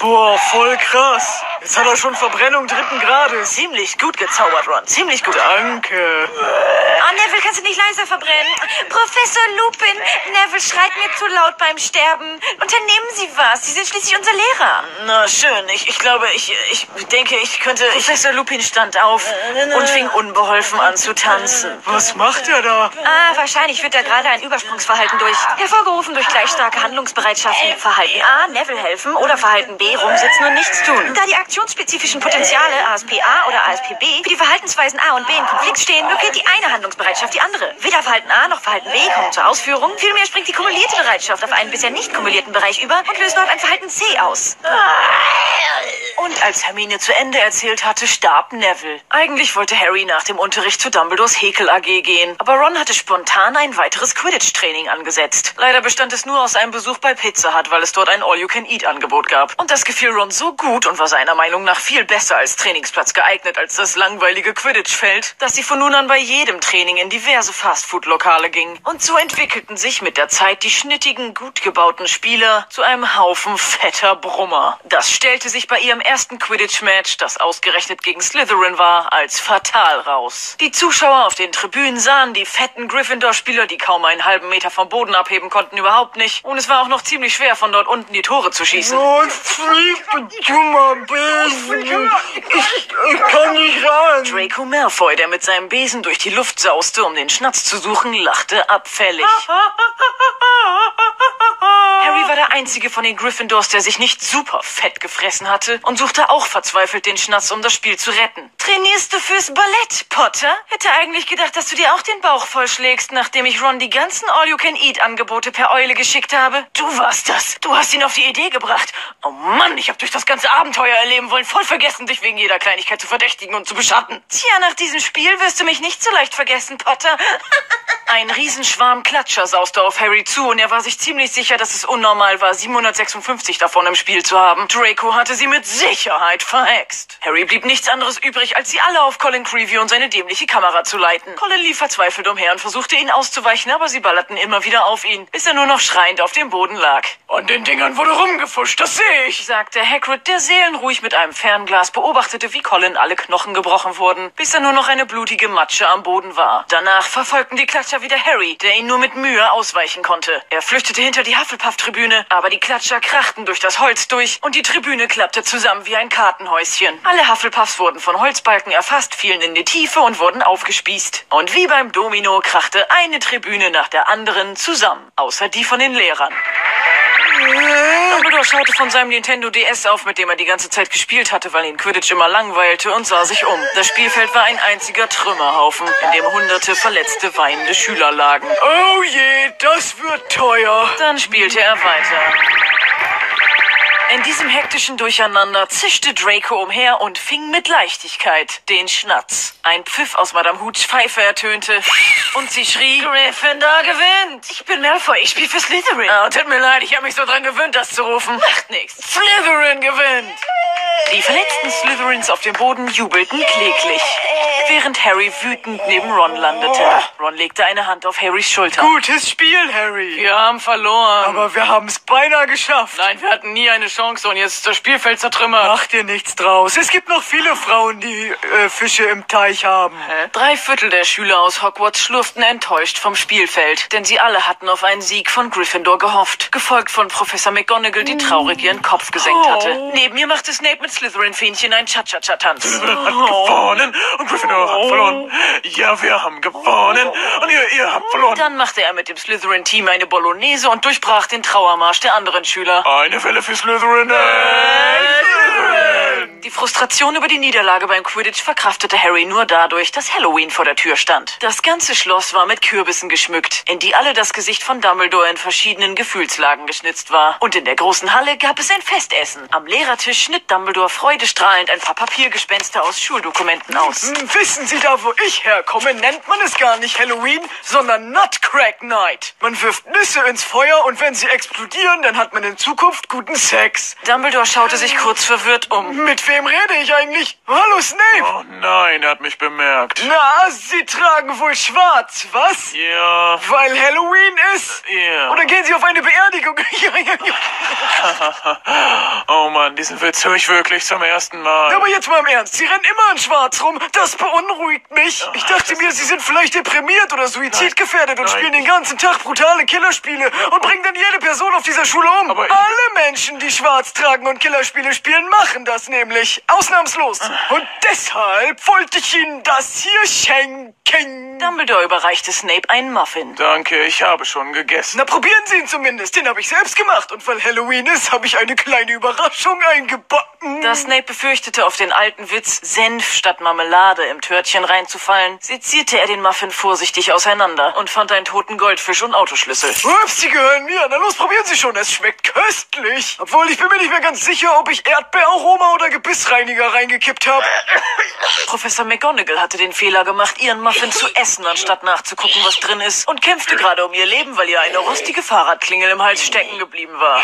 Boah, voll krass. Jetzt hat er schon Verbrennung dritten Grades. Ziemlich gut gezaubert, Ron. Ziemlich gut. Danke. Oh, Neville, kannst du nicht leiser verbrennen? Professor Lupin, Neville schreit mir zu laut beim Sterben. Unternehmen Sie was. Sie sind schließlich unser Lehrer. Na schön, ich, ich glaube, ich, ich denke, ich könnte... Professor Lupin stand auf und fing unbeholfen an zu tanzen. Was macht er da? Ah, wahrscheinlich führt er gerade ein Übersprungsverhalten durch. Hervorgerufen durch gleich starke Handlungsbereitschaften. Verhalten A, Neville helfen oder Verhalten B, rumsitzen und nichts tun. Da die aktionsspezifischen Potenziale ASPA oder ASPB für die Verhaltensweisen A und B in Konflikt stehen, blockiert die eine Handlungsbereitschaft die andere. Weder Verhalten A noch Verhalten B kommen zur Ausführung. Vielmehr springt die kumulierte Bereitschaft auf einen bisher nicht kumulierten Bereich über und löst dort ein Verhalten C aus. Und als Hermine zu Ende erzählt hatte, starb Neville. Eigentlich wollte Harry nach dem Unterricht zu Dumbledores Häkel AG gehen, aber Ron hatte spontan ein weiteres Quidditch-Training angesetzt. Leider bestand es nur aus einem Besuch bei Pizza Hut, weil es dort ein All-You-Can-Eat-Angebot gab. Und das gefiel Ron so gut und war seiner Meinung nach viel besser als Trainingsplatz geeignet als das langweilige Quidditch-Feld, dass sie von nun an bei jedem Training in diverse Fastfood-Lokale ging. Und so entwickelten sich mit der Zeit die schnittigen, gut gebauten Spieler zu einem Haufen fetter Brummer. Das stellte sich bei ihrem ersten Quidditch-Match, das ausgerechnet gegen Slytherin war, als fatal raus. Die Zuschauer auf den Tribünen sahen die fetten Gryffindor-Spieler, die kaum einen halben Meter vom Boden abheben konnten, überhaupt nicht. Und es war auch noch ziemlich schwer, von dort unten die Tore zu schießen. Und fliegt, du Besen. Ich, ich kann nicht ran. Draco Malfoy, der mit seinem Besen durch die Luft sauste, um den Schnatz zu suchen, lachte abfällig. [laughs] Harry war der einzige von den Gryffindors, der sich nicht super fett gefressen hatte und suchte auch verzweifelt den Schnatz, um das Spiel zu retten. Trainierst du fürs Ballett, Potter? Hätte eigentlich gedacht, dass du dir auch den Bauch vollschlägst, nachdem ich Ron die ganzen All-You-Can-Eat-Angebote per Eule geschickt habe. Du warst das. Du hast ihn auf die Idee gebracht. Oh Mann, ich habe durch das ganze Abenteuer erleben wollen, voll vergessen, dich wegen jeder Kleinigkeit zu verdächtigen und zu beschatten. Tja, nach diesem Spiel wirst du mich nicht so leicht vergessen, Potter. [laughs] Ein Riesenschwarm Klatscher sauste auf Harry zu und er war sich ziemlich sicher, dass es unnormal war, 756 davon im Spiel zu haben. Draco hatte sie mit Sicherheit verhext. Harry blieb nichts anderes übrig, als sie alle auf Colin Creevy und seine dämliche Kamera zu leiten. Colin lief verzweifelt umher und versuchte ihn auszuweichen, aber sie ballerten immer wieder auf ihn, bis er nur noch schreiend auf dem Boden lag. An den Dingern wurde rumgefuscht, das sehe ich. sagte Hagrid, der seelenruhig mit einem Fernglas beobachtete, wie Colin alle Knochen gebrochen wurden, bis er nur noch eine blutige Matsche am Boden war. Danach verfolgten die Klatscher wieder Harry, der ihn nur mit Mühe ausweichen konnte. Er flüchtete hinter die Hufflepuff-Tribüne, aber die Klatscher krachten durch das Holz durch und die Tribüne klappte zusammen wie ein Kartenhäuschen. Alle Hufflepuffs wurden von Holzbalken erfasst, fielen in die Tiefe und wurden aufgespießt. Und wie beim Domino krachte eine Tribüne nach der anderen zusammen, außer die von den Lehrern. Dumbledore schaute von seinem Nintendo DS auf, mit dem er die ganze Zeit gespielt hatte, weil ihn Quidditch immer langweilte und sah sich um. Das Spielfeld war ein einziger Trümmerhaufen, in dem hunderte verletzte, weinende Schüler lagen. Oh je, das wird teuer. Dann spielte er weiter. In diesem hektischen Durcheinander zischte Draco umher und fing mit Leichtigkeit den Schnatz. Ein Pfiff aus Madame Hoots Pfeife ertönte und sie schrie, Gryffindor gewinnt. Ich bin Malfoy, ich spiele für Slytherin. Oh, tut mir leid, ich habe mich so dran gewöhnt, das zu rufen. Macht nichts. Slytherin gewinnt. Die verletzten Slytherins auf dem Boden jubelten kläglich, während Harry wütend neben Ron landete. Ron legte eine Hand auf Harrys Schulter. Gutes Spiel, Harry. Wir haben verloren. Aber wir haben es beinahe geschafft. Nein, wir hatten nie eine Chance und jetzt ist das Spielfeld zertrümmert. Mach dir nichts draus. Es gibt noch viele Frauen, die äh, Fische im Teich haben. Drei Viertel der Schüler aus Hogwarts schlurften enttäuscht vom Spielfeld, denn sie alle hatten auf einen Sieg von Gryffindor gehofft, gefolgt von Professor McGonagall, die traurig ihren Kopf gesenkt hatte. Neben ihr machte Snape mit Slytherin-Fähnchen einen Cha-Cha-Cha-Tanz. [laughs] hat gewonnen und Gryffindor hat verloren. Ja, wir haben gewonnen und ihr, ihr habt verloren. Dann machte er mit dem Slytherin-Team eine Bolognese und durchbrach den Trauermarsch der anderen Schüler. Eine Welle für Slytherin. Renee. Die Frustration über die Niederlage beim Quidditch verkraftete Harry nur dadurch, dass Halloween vor der Tür stand. Das ganze Schloss war mit Kürbissen geschmückt, in die alle das Gesicht von Dumbledore in verschiedenen Gefühlslagen geschnitzt war. Und in der großen Halle gab es ein Festessen. Am Lehrertisch schnitt Dumbledore freudestrahlend ein paar Papiergespenster aus Schuldokumenten aus. Hm, Wissen Sie da, wo ich herkomme, nennt man es gar nicht Halloween, sondern Nutcrack Night. Man wirft Nüsse ins Feuer und wenn sie explodieren, dann hat man in Zukunft guten Sex. Dumbledore schaute sich kurz verwirrt um. Mit wem rede ich eigentlich? Hallo Snape. Oh nein, er hat mich bemerkt. Na, Sie tragen wohl schwarz, was? Ja, Weil Halloween ist? ja. Oder gehen Sie auf eine Beerdigung? [laughs] ja, ja, ja. [laughs] Oh Mann, diesen Witz höre ich wirklich zum ersten Mal. Aber jetzt mal im Ernst, Sie rennen immer in schwarz rum. Das beunruhigt mich. Ich dachte mir, Sie sind vielleicht deprimiert oder suizidgefährdet und Nein. spielen den ganzen Tag brutale Killerspiele und bringen dann jede Person auf dieser Schule um. Aber Alle Menschen, die schwarz tragen und Killerspiele spielen, machen das nämlich. Ausnahmslos. Und deshalb wollte ich Ihnen das hier schenken. Dumbledore überreichte Snape einen Muffin. Danke, ich habe schon gegessen. Na, probieren Sie ihn zumindest. Den habe ich selbst gemacht. Und weil Halloween ist, habe ich eine kleine Überraschung eingebacken. Da Snape befürchtete, auf den alten Witz Senf statt Marmelade im Törtchen reinzufallen, sezierte er den Muffin vorsichtig auseinander und fand einen toten Goldfisch und Autoschlüssel. Ups, die gehören mir. Na los, probieren Sie schon. Es schmeckt köstlich. Obwohl, ich bin mir nicht mehr ganz sicher, ob ich Erdbeeraroma oder Gebissreiniger reingekippt habe. Professor McGonagall hatte den Fehler gemacht, ihren Muffin zu essen, [laughs] anstatt nachzugucken, was drin ist, und kämpfte gerade um ihr Leben, weil ihr eine rostige Fahrradklingel im Hals stecken geblieben war.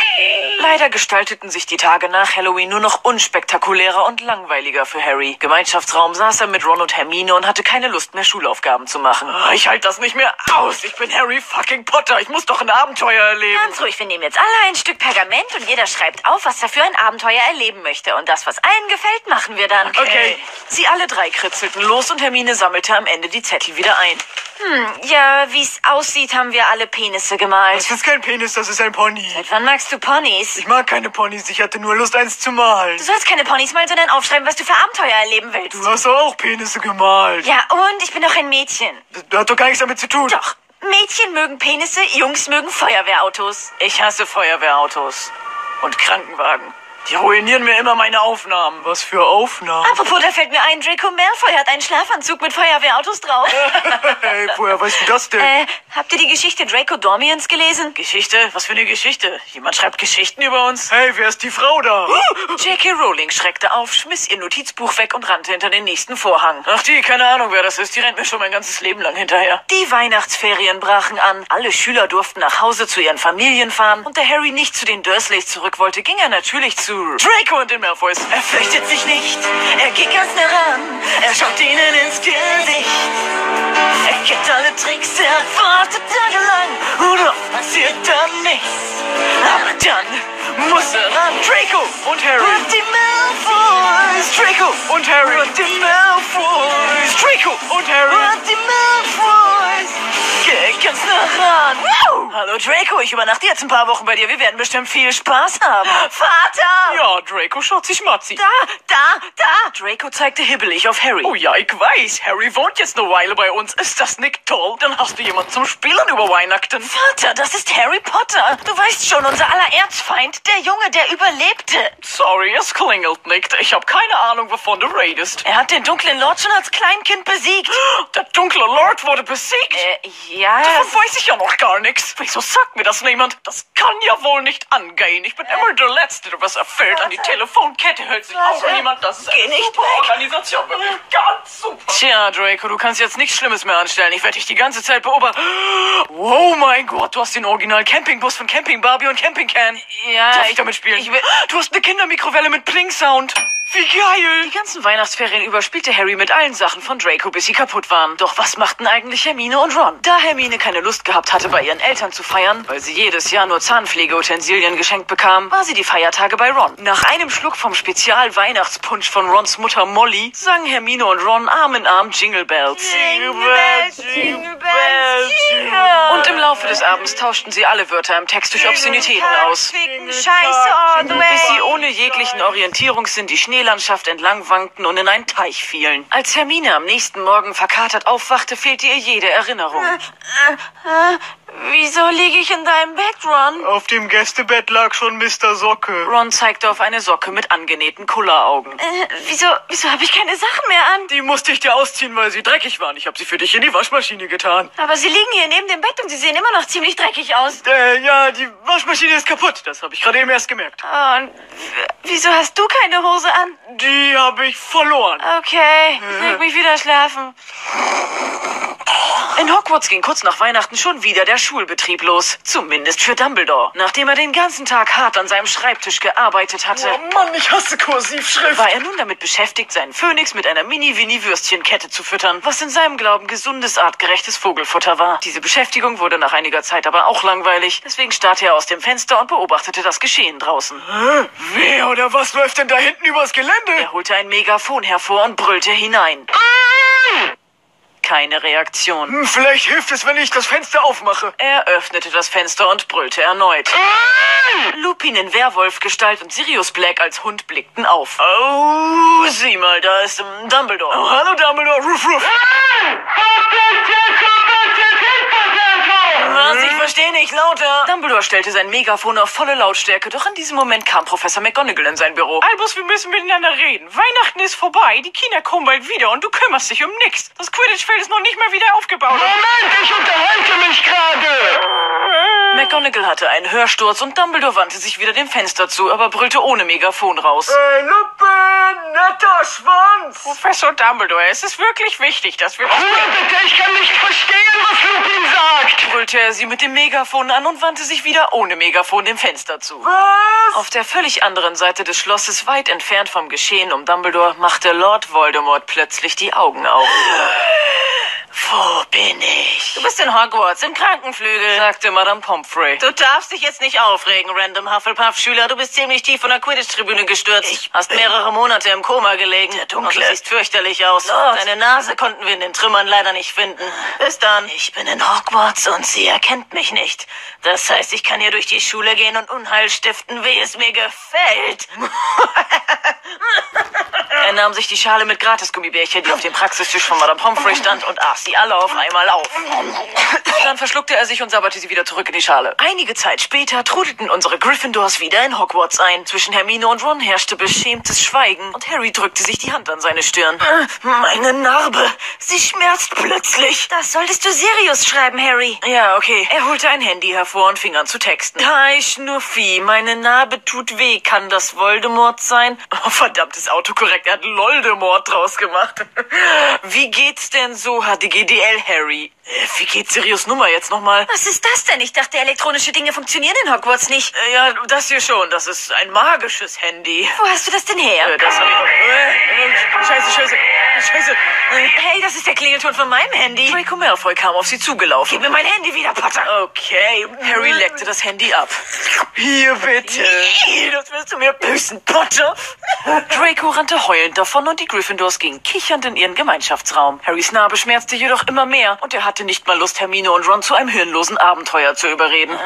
Leider gestalteten sich die Tage nach Halloween nur noch unspektakulärer und langweiliger für Harry. Gemeinschaftsraum saß er mit Ron und Hermine und hatte keine Lust mehr, Schulaufgaben zu machen. Ah, Ich halte das nicht mehr aus. Ich bin Harry fucking Potter. Ich muss doch ein Abenteuer erleben. Ganz ruhig, wir nehmen jetzt alle ein Stück Pergament und jeder schreibt auf, was er für ein Abenteuer erleben möchte. Und das, was allen gefällt, machen wir dann. Okay. Sie alle drei kritzelten los und Hermine sammelte am Ende die Zettel wieder ein. Ja, wie's aussieht, haben wir alle Penisse gemalt. Das ist kein Penis, das ist ein Pony. Seit wann magst du Ponys? Ich mag keine Ponys. Ich hatte nur Lust, eins zu malen. Du sollst keine Ponys malen, sondern aufschreiben, was du für Abenteuer erleben willst. Du hast auch Penisse gemalt. Ja, und ich bin doch ein Mädchen. Das hat doch gar nichts damit zu tun. Doch. Mädchen mögen Penisse, Jungs mögen Feuerwehrautos. Ich hasse Feuerwehrautos. Und Krankenwagen. Die ruinieren mir immer meine Aufnahmen. Was für Aufnahmen? Apropos, da fällt mir ein, Draco Malfoy hat einen Schlafanzug mit Feuerwehrautos drauf. [laughs] Hey, woher weißt du das denn? äh, habt ihr die Geschichte Draco Dormiens gelesen? Geschichte? Was für eine Geschichte? Jemand schreibt Geschichten über uns? Hey, wer ist die Frau da? J.K. Rowling schreckte auf, schmiss ihr Notizbuch weg und rannte hinter den nächsten Vorhang. Ach die, keine Ahnung, wer das ist. Die rennt mir schon mein ganzes Leben lang hinterher. Die Weihnachtsferien brachen an. Alle Schüler durften nach Hause zu ihren Familien fahren. Und da Harry nicht zu den Dursleys zurück wollte, ging er natürlich zu Draco und den Malfoys. Er fürchtet sich nicht, er geht ganz nah ran, er schaut ihnen ins Gesicht. Er kennt alle Tricks, er wartet tagelang und oft passiert dann nichts. Aber dann muss er ran. Draco und Harry. Und die Malfoys, Draco und Harry. und die Malfoys, Draco und Harry. und die Malfoys. Ganz nah ran. Wow. Hallo Draco, ich übernachte jetzt ein paar Wochen bei dir. Wir werden bestimmt viel Spaß haben. Vater! Ja, Draco schaut sich Matzi. Da, da, da! Draco zeigte hibbelig auf Harry. Oh ja, ich weiß. Harry wohnt jetzt eine Weile bei uns. Ist das nicht toll? Dann hast du jemanden zum Spielen über Weihnachten. Vater, das ist Harry Potter. Du weißt schon, unser aller Erzfeind, der Junge, der überlebte. Sorry, es klingelt nicht. Ich habe keine Ahnung, wovon du redest. Er hat den dunklen Lord schon als Kleinkind besiegt. [gasps] Der dunkle Lord wurde besiegt. Äh, ja. Davon weiß ich ja noch gar nichts. Wieso sagt mir das niemand? Das kann ja wohl nicht angehen. Ich bin immer der Letzte, der was erfüllt. An die Telefonkette hält sich auch niemand. Das ist Geh eine nicht super weg. Organisation. Ganz super. Tja, Draco, du kannst jetzt nichts Schlimmes mehr anstellen. Ich werde dich die ganze Zeit beobachten. Oh mein Gott, du hast den Original Campingbus von Camping Barbie und Camping Can. Ja, Darf ich damit spielen? ich will- du hast eine Kindermikrowelle mit Pling-Sound. Wie geil. Die ganzen Weihnachtsferien über spielte Harry mit allen Sachen von Draco, bis sie kaputt waren. Doch was machten eigentlich Hermine und Ron? Da Hermine keine Lust gehabt hatte, bei ihren Eltern zu feiern, weil sie jedes Jahr nur Zahnpflegeutensilien geschenkt bekam, war sie die Feiertage bei Ron. Nach einem Schluck vom Spezial-Weihnachtspunsch von Rons Mutter Molly sangen Hermine und Ron Arm in Arm Jingle Bells. Jingle bells, jingle bells, jingle. Und im Laufe des Abends tauschten sie alle Wörter im Text durch Obszönitäten aus. Ficken, Scheiße, all the Bis sie way. ohne jeglichen Orientierungssinn die Schneelandschaft entlang wankten und in einen Teich fielen. Als Hermine am nächsten Morgen verkatert aufwachte, fehlte ihr jede Erinnerung. Wieso liege ich in deinem Bett, Ron? Auf dem Gästebett lag schon Mr. Socke. Ron zeigte auf eine Socke mit angenähten Kulleraugen. Äh, wieso, wieso habe ich keine Sachen mehr an? Die musste ich dir ausziehen, weil sie dreckig waren. Ich habe sie für dich in die Waschmaschine getan. Aber sie liegen hier neben dem Bett und sie sehen immer noch ziemlich dreckig aus. Äh, ja, die Waschmaschine ist kaputt. Das habe ich gerade eben erst gemerkt. Oh, und wieso hast du keine Hose an? Die habe ich verloren. Okay, ich leg mich wieder schlafen. In Hogwarts ging kurz nach Weihnachten schon wieder der Schulbetrieb los. Zumindest für Dumbledore. Nachdem er den ganzen Tag hart an seinem Schreibtisch gearbeitet hatte, Oh Mann, ich hasse Kursivschrift. war er nun damit beschäftigt, seinen Phönix mit einer Mini-Winnie-Würstchenkette zu füttern, was in seinem Glauben gesundes, artgerechtes Vogelfutter war. Diese Beschäftigung wurde nach einiger Zeit aber auch langweilig, deswegen starrte er aus dem Fenster und beobachtete das Geschehen draußen. Wer oder was läuft denn da hinten übers Gelände? Er holte ein Megafon hervor und brüllte hinein. Keine Reaktion. Hm, vielleicht hilft es, wenn ich das Fenster aufmache. Er öffnete das Fenster und brüllte erneut. Lupin in Werwolfgestalt und Sirius Black als Hund blickten auf. Oh, sieh mal, da ist ähm, Dumbledore. Oh, hallo Dumbledore, ruff, ruff. Was? Ich verstehe nicht, lauter. Dumbledore stellte sein Megafon auf volle Lautstärke, doch in diesem Moment kam Professor McGonagall in sein Büro. Albus, wir müssen miteinander reden. Weihnachten ist vorbei, die Kinder kommen bald wieder und du kümmerst dich um nichts. Das Quidditch-Feld ist noch nicht mal wieder aufgebaut. Moment, ich unterhalte mich gerade. McGonagall hatte einen Hörsturz und Dumbledore wandte sich wieder dem Fenster zu, aber brüllte ohne Megafon raus. Hey, Luppe, netter Schwanz. Professor Dumbledore, es ist wirklich wichtig, dass wir... Ruhe bitte, ich kann nicht verstehen, was Lupin sagt. brüllte er sie mit dem Megafon an und wandte sich wieder ohne Megafon dem Fenster zu. Was? Auf der völlig anderen Seite des Schlosses, weit entfernt vom Geschehen um Dumbledore, machte Lord Voldemort plötzlich die Augen auf. [laughs] Wo bin ich? Du bist in Hogwarts, im Krankenflügel. sagte Madame Pomfrey. Du darfst dich jetzt nicht aufregen, random Hufflepuff-Schüler. Du bist ziemlich tief von der Quidditch-Tribüne gestürzt. Hast mehrere Monate im Koma gelegen. Der Dunkle. Und du siehst fürchterlich aus. Lord. Deine Nase konnten wir in den Trümmern leider nicht finden. Bis dann. Ich bin in Hogwarts und sie erkennt mich nicht. Das heißt, ich kann hier durch die Schule gehen und Unheil stiften, wie es mir gefällt. [laughs] Er nahm sich die Schale mit Gratis-Gummibärchen, die auf dem Praxistisch von Madame Pomfrey stand, und aß sie sie alle auf einmal auf. [laughs] Dann verschluckte er sich und sabberte sie wieder zurück in die Schale. Einige Zeit später trudelten unsere Gryffindors wieder in Hogwarts ein. Zwischen Hermine und Ron herrschte beschämtes Schweigen und Harry drückte sich die Hand an seine Stirn. [laughs] Meine Narbe. Sie schmerzt plötzlich. Das solltest du Sirius schreiben, Harry. Ja, okay. Er holte ein Handy hervor und fing an zu texten. Hi, Schnuffi. Meine Narbe tut weh. Kann das Voldemort sein? [laughs] Oh, verdammtes Autokorrekt. Er hat Loldemort draus gemacht. Wie geht's denn so, HDGDL, Harry? Wie geht Sirius Nummer jetzt nochmal? Was ist das denn? Ich dachte, elektronische Dinge funktionieren in Hogwarts nicht. Äh, Ja, das hier schon. Das ist ein magisches Handy. Wo hast du das denn her? Äh, Das hab ich... Äh, äh, Scheiße, scheiße, scheiße. Hey, das ist der Klingelton von meinem Handy. Draco Malfoy kam auf sie zugelaufen. Gib mir mein Handy wieder, Potter. Okay, Harry leckte das Handy ab. Hier bitte. Das wirst du mir büßen, Potter. Draco rannte heulend davon und die Gryffindors gingen kichernd in ihren Gemeinschaftsraum. Harrys Narbe schmerzte jedoch immer mehr und er hatte nicht mal Lust, Hermine und Ron zu einem hirnlosen Abenteuer zu überreden.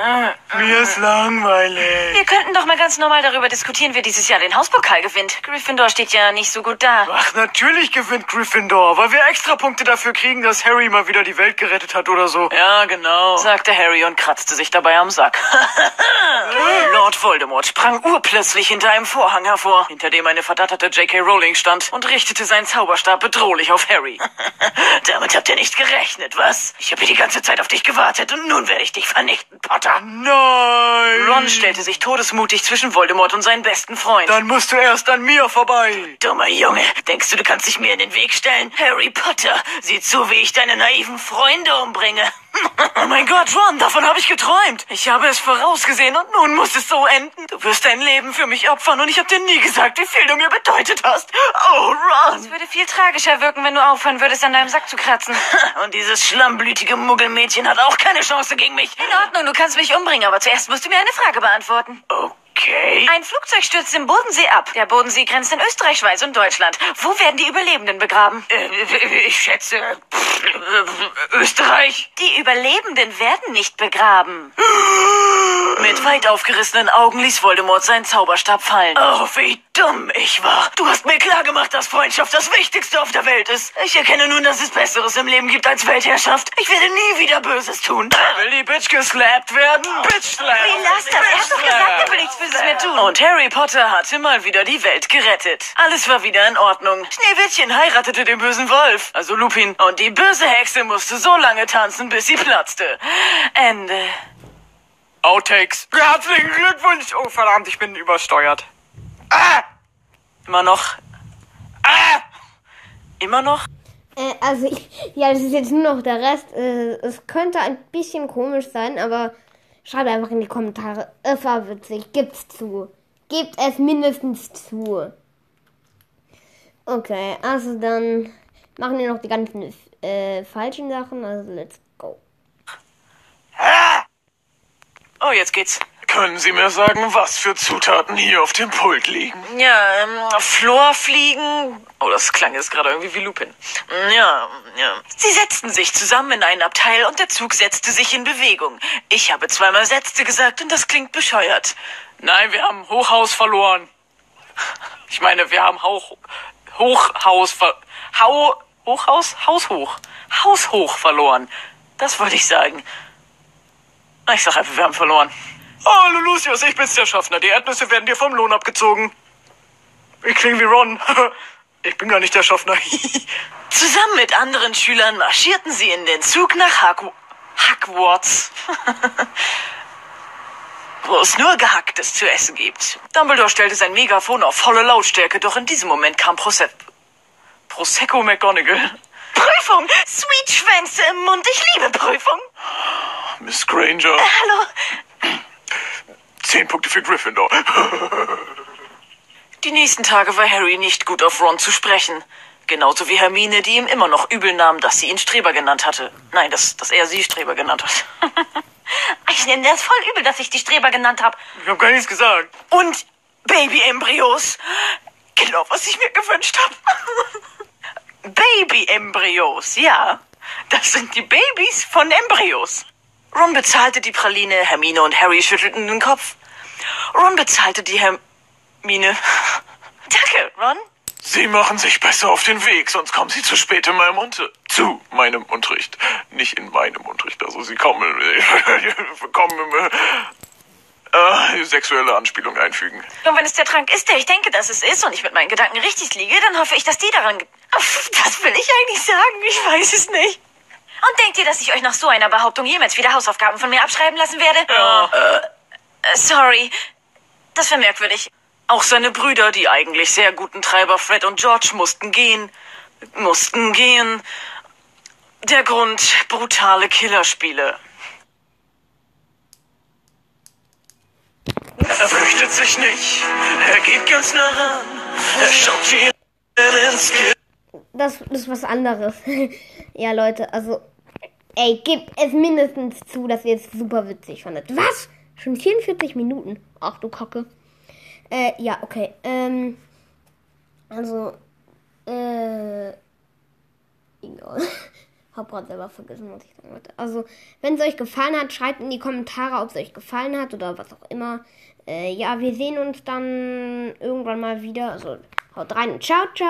Mir ist langweilig. Wir könnten doch mal ganz normal darüber diskutieren, wer dieses Jahr den Hauspokal gewinnt. Gryffindor steht ja nicht so gut da. Ach, natürlich gewinnt Gryffindor, weil wir extra Punkte dafür kriegen, dass Harry mal wieder die Welt gerettet hat oder so. Ja, genau, sagte Harry und kratzte sich dabei am Sack. [laughs] Lord Voldemort sprang urplötzlich hinter einem Vorhang hervor, hinter dem eine verdatterte J.K. Rowling stand und richtete seinen Zauberstab bedrohlich auf Harry. [laughs] Damit habt ihr nicht gerechnet, was? Ich habe hier die ganze Zeit auf dich gewartet und nun werde ich dich vernichten, Potter. Nein! Ron stellte sich todesmutig zwischen Voldemort und seinen besten Freund. Dann musst du erst an mir vorbei. Dummer Junge, denkst du, du kannst dich mir in den Weg stellen? Harry Potter, sieh zu, wie ich deine naiven Freunde umbringe. Oh mein Gott, Ron, davon habe ich geträumt. Ich habe es vorausgesehen und nun muss es so enden. Du wirst dein Leben für mich opfern und ich habe dir nie gesagt, wie viel du mir bedeutet hast. Oh, Ron. Es würde viel tragischer wirken, wenn du aufhören würdest, an deinem Sack zu kratzen. [laughs] Und dieses schlammblütige Muggelmädchen hat auch keine Chance gegen mich. In Ordnung, du kannst mich umbringen, aber zuerst musst du mir eine Frage beantworten. Okay. Ein Flugzeug stürzt im Bodensee ab. Der Bodensee grenzt in Österreich, Schweiz und Deutschland. Wo werden die Überlebenden begraben? Äh, ich schätze, pff, äh, Österreich. Die Überlebenden werden nicht begraben. [gasps] Mit weit aufgerissenen Augen ließ Voldemort seinen Zauberstab fallen. Oh, wie dumm ich war. Du hast mir klargemacht, dass Freundschaft das Wichtigste auf der Welt ist. Ich erkenne nun, dass es Besseres im Leben gibt als Weltherrschaft. Ich werde nie wieder Böses tun. Will die Bitch geslappt werden? Bitch slap! Wie lass das? Er hat doch gesagt, er will nichts Böses mehr tun. Und Harry Potter hatte mal wieder die Welt gerettet. Alles war wieder in Ordnung. Schneewittchen heiratete den bösen Wolf, also Lupin. Und die böse Hexe musste so lange tanzen, bis sie platzte. Ende. Outtakes. Herzlichen Glückwunsch! Oh, verdammt, ich bin übersteuert. Immer noch. Ah! Immer noch? Äh, also, ich, [laughs] ja, das ist jetzt nur noch der Rest. Äh, es könnte ein bisschen komisch sein, aber schreibt einfach in die Kommentare. Es war witzig. Gibt's zu. Gebt es mindestens zu. Okay, also dann machen wir noch die ganzen äh, falschen Sachen. Also, let's go. Oh, jetzt geht's. Können Sie mir sagen, was für Zutaten hier auf dem Pult liegen? Ja, ähm, Florfliegen. Oh, das klang jetzt gerade irgendwie wie Lupin. Ja, ja. Sie setzten sich zusammen in einen Abteil und der Zug setzte sich in Bewegung. Ich habe zweimal setzte gesagt und das klingt bescheuert. Nein, wir haben Hochhaus verloren. Ich meine, wir haben Hauch, Hochhaus ver, Hau, Hochhaus, Haushoch, Haushoch verloren. Das wollte ich sagen. Ich sag einfach, wir haben verloren. Hallo Lucius, ich bin's der Schaffner. Die Erdnüsse werden dir vom Lohn abgezogen. Ich klinge wie Ron. [laughs] Ich bin gar nicht der Schaffner. [laughs] Zusammen mit anderen Schülern marschierten sie in den Zug nach Haku Hogwarts. [laughs] Wo es nur Gehacktes zu essen gibt. Dumbledore stellte sein Megafon auf volle Lautstärke, doch in diesem Moment kam Prose Prosecco McGonagall. Prüfung! Sweet Schwänze im Mund. Ich liebe Prüfung. Miss Granger, Hallo. Zehn Punkte für Gryffindor. Die nächsten Tage war Harry nicht gut auf Ron zu sprechen. Genauso wie Hermine, die ihm immer noch übel nahm, dass sie ihn Streber genannt hatte. Nein, dass, dass er sie Streber genannt hat. [laughs] Ich nehme das voll übel, dass ich die Streber genannt habe. Ich habe gar nichts gesagt. Und Baby-Embryos. Genau, was ich mir gewünscht habe. [laughs] Baby-Embryos, ja. Das sind die Babys von Embryos. Ron bezahlte die Praline, Hermine und Harry schüttelten den Kopf. Ron bezahlte die Hermine. [laughs] Danke, Ron. Sie machen sich besser auf den Weg, sonst kommen Sie zu spät in meinem Unter zu meinem Unterricht. Nicht in meinem Unterricht. Also Sie kommen, [laughs] kommen äh, sexuelle Anspielung einfügen. Und wenn es der Trank ist, der ich denke, dass es ist, und ich mit meinen Gedanken richtig liege, dann hoffe ich, dass die daran... Was will ich eigentlich sagen? Ich weiß es nicht. Und denkt ihr, dass ich euch nach so einer Behauptung jemals wieder Hausaufgaben von mir abschreiben lassen werde? Ja. Äh, sorry. Das wäre merkwürdig. Auch seine Brüder, die eigentlich sehr guten Treiber Fred und George, mussten gehen. Mussten gehen. Der Grund, brutale Killerspiele. Er fürchtet sich nicht. Er geht ganz nah ran. Er schaut viel ins Ge Das, das ist was anderes. [laughs] ja, Leute, also. Ey, gebt es mindestens zu, dass ihr es super witzig fandet. Was? Schon 44 Minuten? Ach du Kacke. Äh, ja, okay. Ähm. Also. Äh. Egal. [laughs] Hab grad selber vergessen, was ich sagen wollte. Also, wenn es euch gefallen hat, schreibt in die Kommentare, ob es euch gefallen hat oder was auch immer. Äh, ja, wir sehen uns dann irgendwann mal wieder. Also, haut rein ciao, ciao.